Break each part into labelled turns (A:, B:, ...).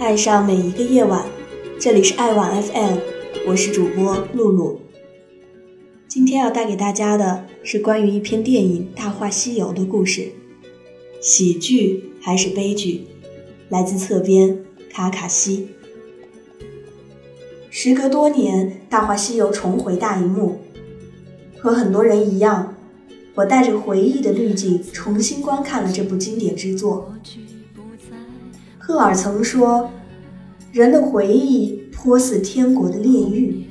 A: 爱上每一个夜晚，这里是爱晚 FM，我是主播露露。今天要带给大家的是关于一篇电影《大话西游》的故事，喜剧还是悲剧？来自侧边卡卡西。时隔多年，《大话西游》重回大荧幕，和很多人一样，我带着回忆的滤镜重新观看了这部经典之作。赫尔曾说：“人的回忆颇似天国的炼狱。”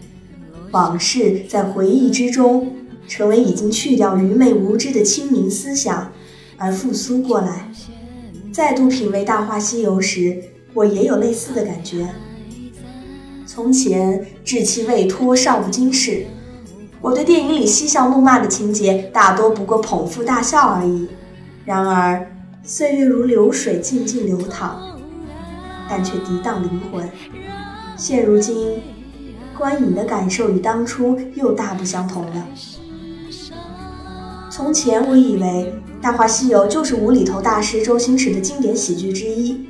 A: 往事在回忆之中，成为已经去掉愚昧无知的清明思想，而复苏过来。再度品味《大话西游》时，我也有类似的感觉。从前稚气未脱，尚不经事，我对电影里嬉笑怒骂的情节，大多不过捧腹大笑而已。然而，岁月如流水，静静流淌，但却涤荡灵魂。现如今。观影的感受与当初又大不相同了。从前我以为《大话西游》就是无厘头大师周星驰的经典喜剧之一，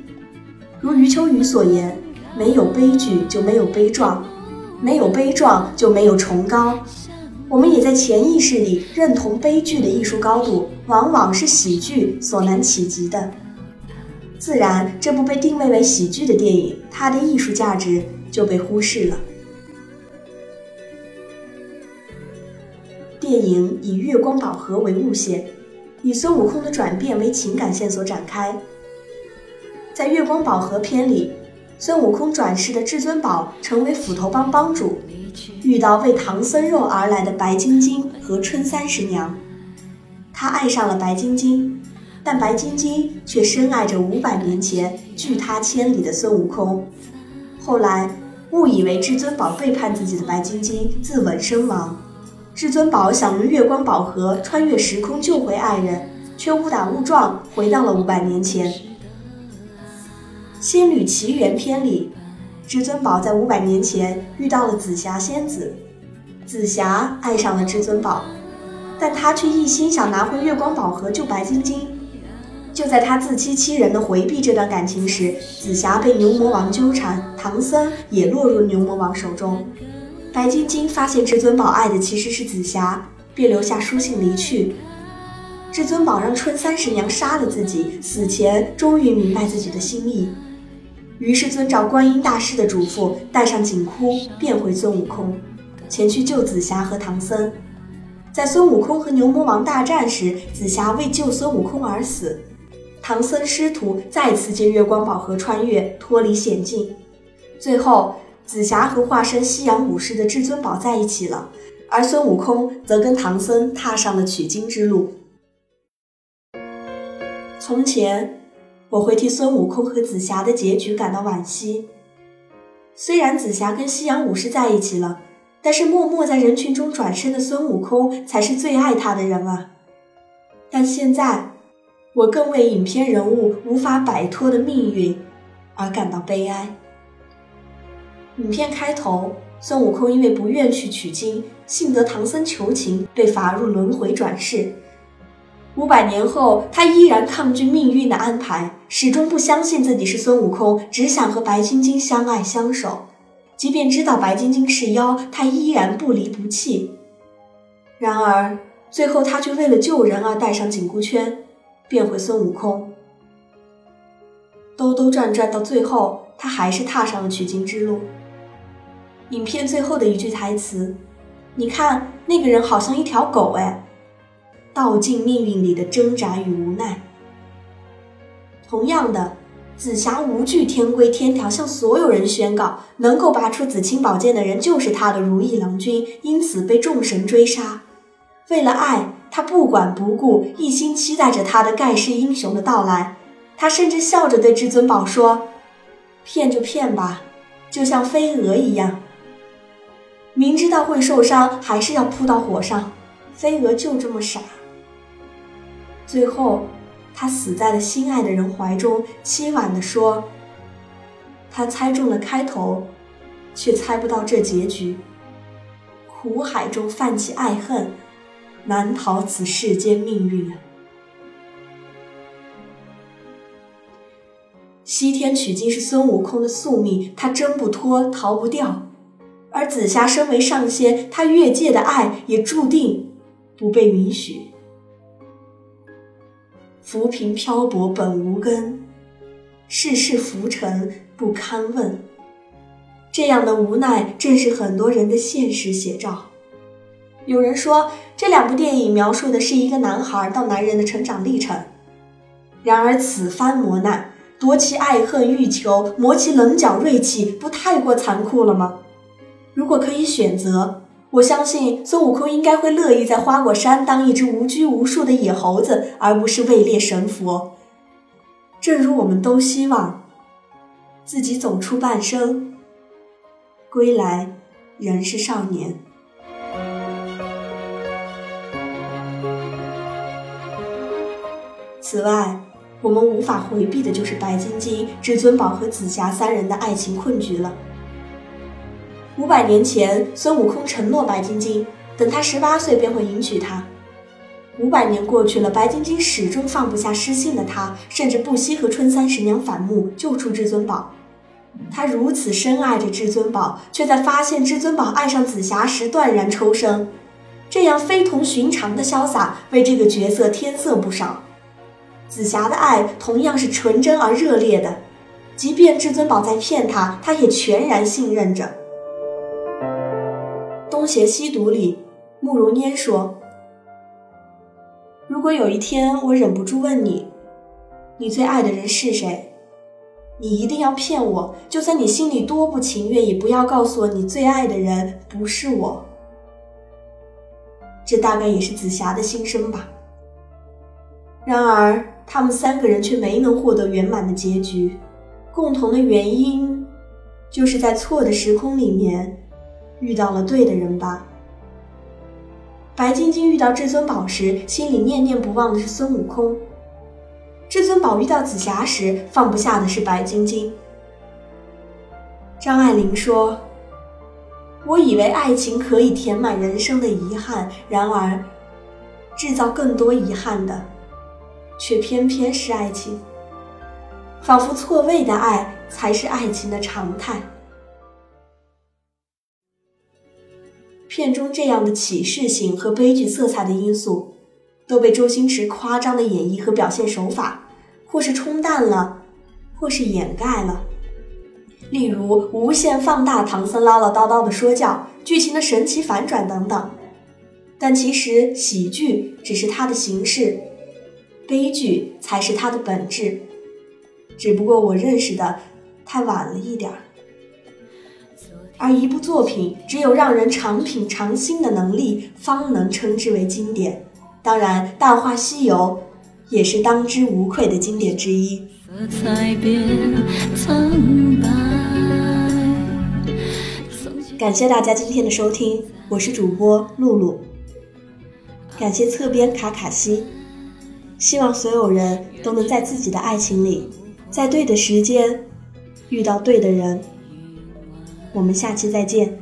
A: 如余秋雨所言：“没有悲剧就没有悲壮，没有悲壮就没有崇高。”我们也在潜意识里认同悲剧的艺术高度往往是喜剧所难企及的。自然，这部被定位为喜剧的电影，它的艺术价值就被忽视了。电影以月光宝盒为路线，以孙悟空的转变为情感线索展开。在月光宝盒篇里，孙悟空转世的至尊宝成为斧头帮帮主，遇到为唐僧肉而来的白晶晶和春三十娘。他爱上了白晶晶，但白晶晶却深爱着五百年前拒他千里的孙悟空。后来误以为至尊宝背叛自己的白晶晶自刎身亡。至尊宝想用月光宝盒穿越时空救回爱人，却误打误撞回到了五百年前。《仙侣奇缘》篇里，至尊宝在五百年前遇到了紫霞仙子，紫霞爱上了至尊宝，但他却一心想拿回月光宝盒救白晶晶。就在他自欺欺人的回避这段感情时，紫霞被牛魔王纠缠，唐僧也落入牛魔王手中。白晶晶发现至尊宝爱的其实是紫霞，便留下书信离去。至尊宝让春三十娘杀了自己，死前终于明白自己的心意，于是遵照观音大师的嘱咐，带上紧箍变回孙悟空，前去救紫霞和唐僧。在孙悟空和牛魔王大战时，紫霞为救孙悟空而死，唐僧师徒再次借月光宝盒穿越，脱离险境，最后。紫霞和化身西洋武士的至尊宝在一起了，而孙悟空则跟唐僧踏上了取经之路。从前，我会替孙悟空和紫霞的结局感到惋惜。虽然紫霞跟西洋武士在一起了，但是默默在人群中转身的孙悟空才是最爱他的人啊。但现在，我更为影片人物无法摆脱的命运而感到悲哀。影片开头，孙悟空因为不愿去取经，幸得唐僧求情，被罚入轮回转世。五百年后，他依然抗拒命运的安排，始终不相信自己是孙悟空，只想和白晶晶相爱相守。即便知道白晶晶是妖，他依然不离不弃。然而，最后他却为了救人而戴上紧箍圈，变回孙悟空。兜兜转转到最后，他还是踏上了取经之路。影片最后的一句台词：“你看那个人好像一条狗，哎，道尽命运里的挣扎与无奈。”同样的，紫霞无惧天规天条，向所有人宣告，能够拔出紫青宝剑的人就是他的如意郎君，因此被众神追杀。为了爱，他不管不顾，一心期待着他的盖世英雄的到来。他甚至笑着对至尊宝说：“骗就骗吧，就像飞蛾一样。”明知道会受伤，还是要扑到火上。飞蛾就这么傻。最后，他死在了心爱的人怀中，凄婉地说：“他猜中了开头，却猜不到这结局。苦海中泛起爱恨，难逃此世间命运啊！”西天取经是孙悟空的宿命，他挣不脱，逃不掉。而紫霞身为上仙，她越界的爱也注定不被允许。浮萍漂泊本无根，世事浮沉不堪问。这样的无奈，正是很多人的现实写照。有人说，这两部电影描述的是一个男孩到男人的成长历程。然而，此番磨难，夺其爱恨欲求，磨其棱角锐气，不太过残酷了吗？如果可以选择，我相信孙悟空应该会乐意在花果山当一只无拘无束的野猴子，而不是位列神佛。正如我们都希望自己走出半生，归来仍是少年。此外，我们无法回避的就是白晶晶、至尊宝和紫霞三人的爱情困局了。五百年前，孙悟空承诺白晶晶，等他十八岁便会迎娶她。五百年过去了，白晶晶始终放不下失信的他，甚至不惜和春三十娘反目，救出至尊宝。他如此深爱着至尊宝，却在发现至尊宝爱上紫霞时断然抽身。这样非同寻常的潇洒，为这个角色添色不少。紫霞的爱同样是纯真而热烈的，即便至尊宝在骗她，她也全然信任着。东邪西毒里，慕容拈说：“如果有一天我忍不住问你，你最爱的人是谁，你一定要骗我，就算你心里多不情愿，也不要告诉我你最爱的人不是我。”这大概也是紫霞的心声吧。然而，他们三个人却没能获得圆满的结局，共同的原因，就是在错的时空里面。遇到了对的人吧。白晶晶遇到至尊宝时，心里念念不忘的是孙悟空；至尊宝遇到紫霞时，放不下的是白晶晶。张爱玲说：“我以为爱情可以填满人生的遗憾，然而，制造更多遗憾的，却偏偏是爱情。仿佛错位的爱才是爱情的常态。”片中这样的启示性和悲剧色彩的因素，都被周星驰夸张的演绎和表现手法，或是冲淡了，或是掩盖了。例如无限放大唐僧唠唠叨叨的说教，剧情的神奇反转等等。但其实喜剧只是它的形式，悲剧才是它的本质。只不过我认识的太晚了一点儿。而一部作品只有让人常品常新的能力，方能称之为经典。当然，《大话西游》也是当之无愧的经典之一。感谢大家今天的收听，我是主播露露。感谢侧边卡卡西，希望所有人都能在自己的爱情里，在对的时间遇到对的人。我们下期再见。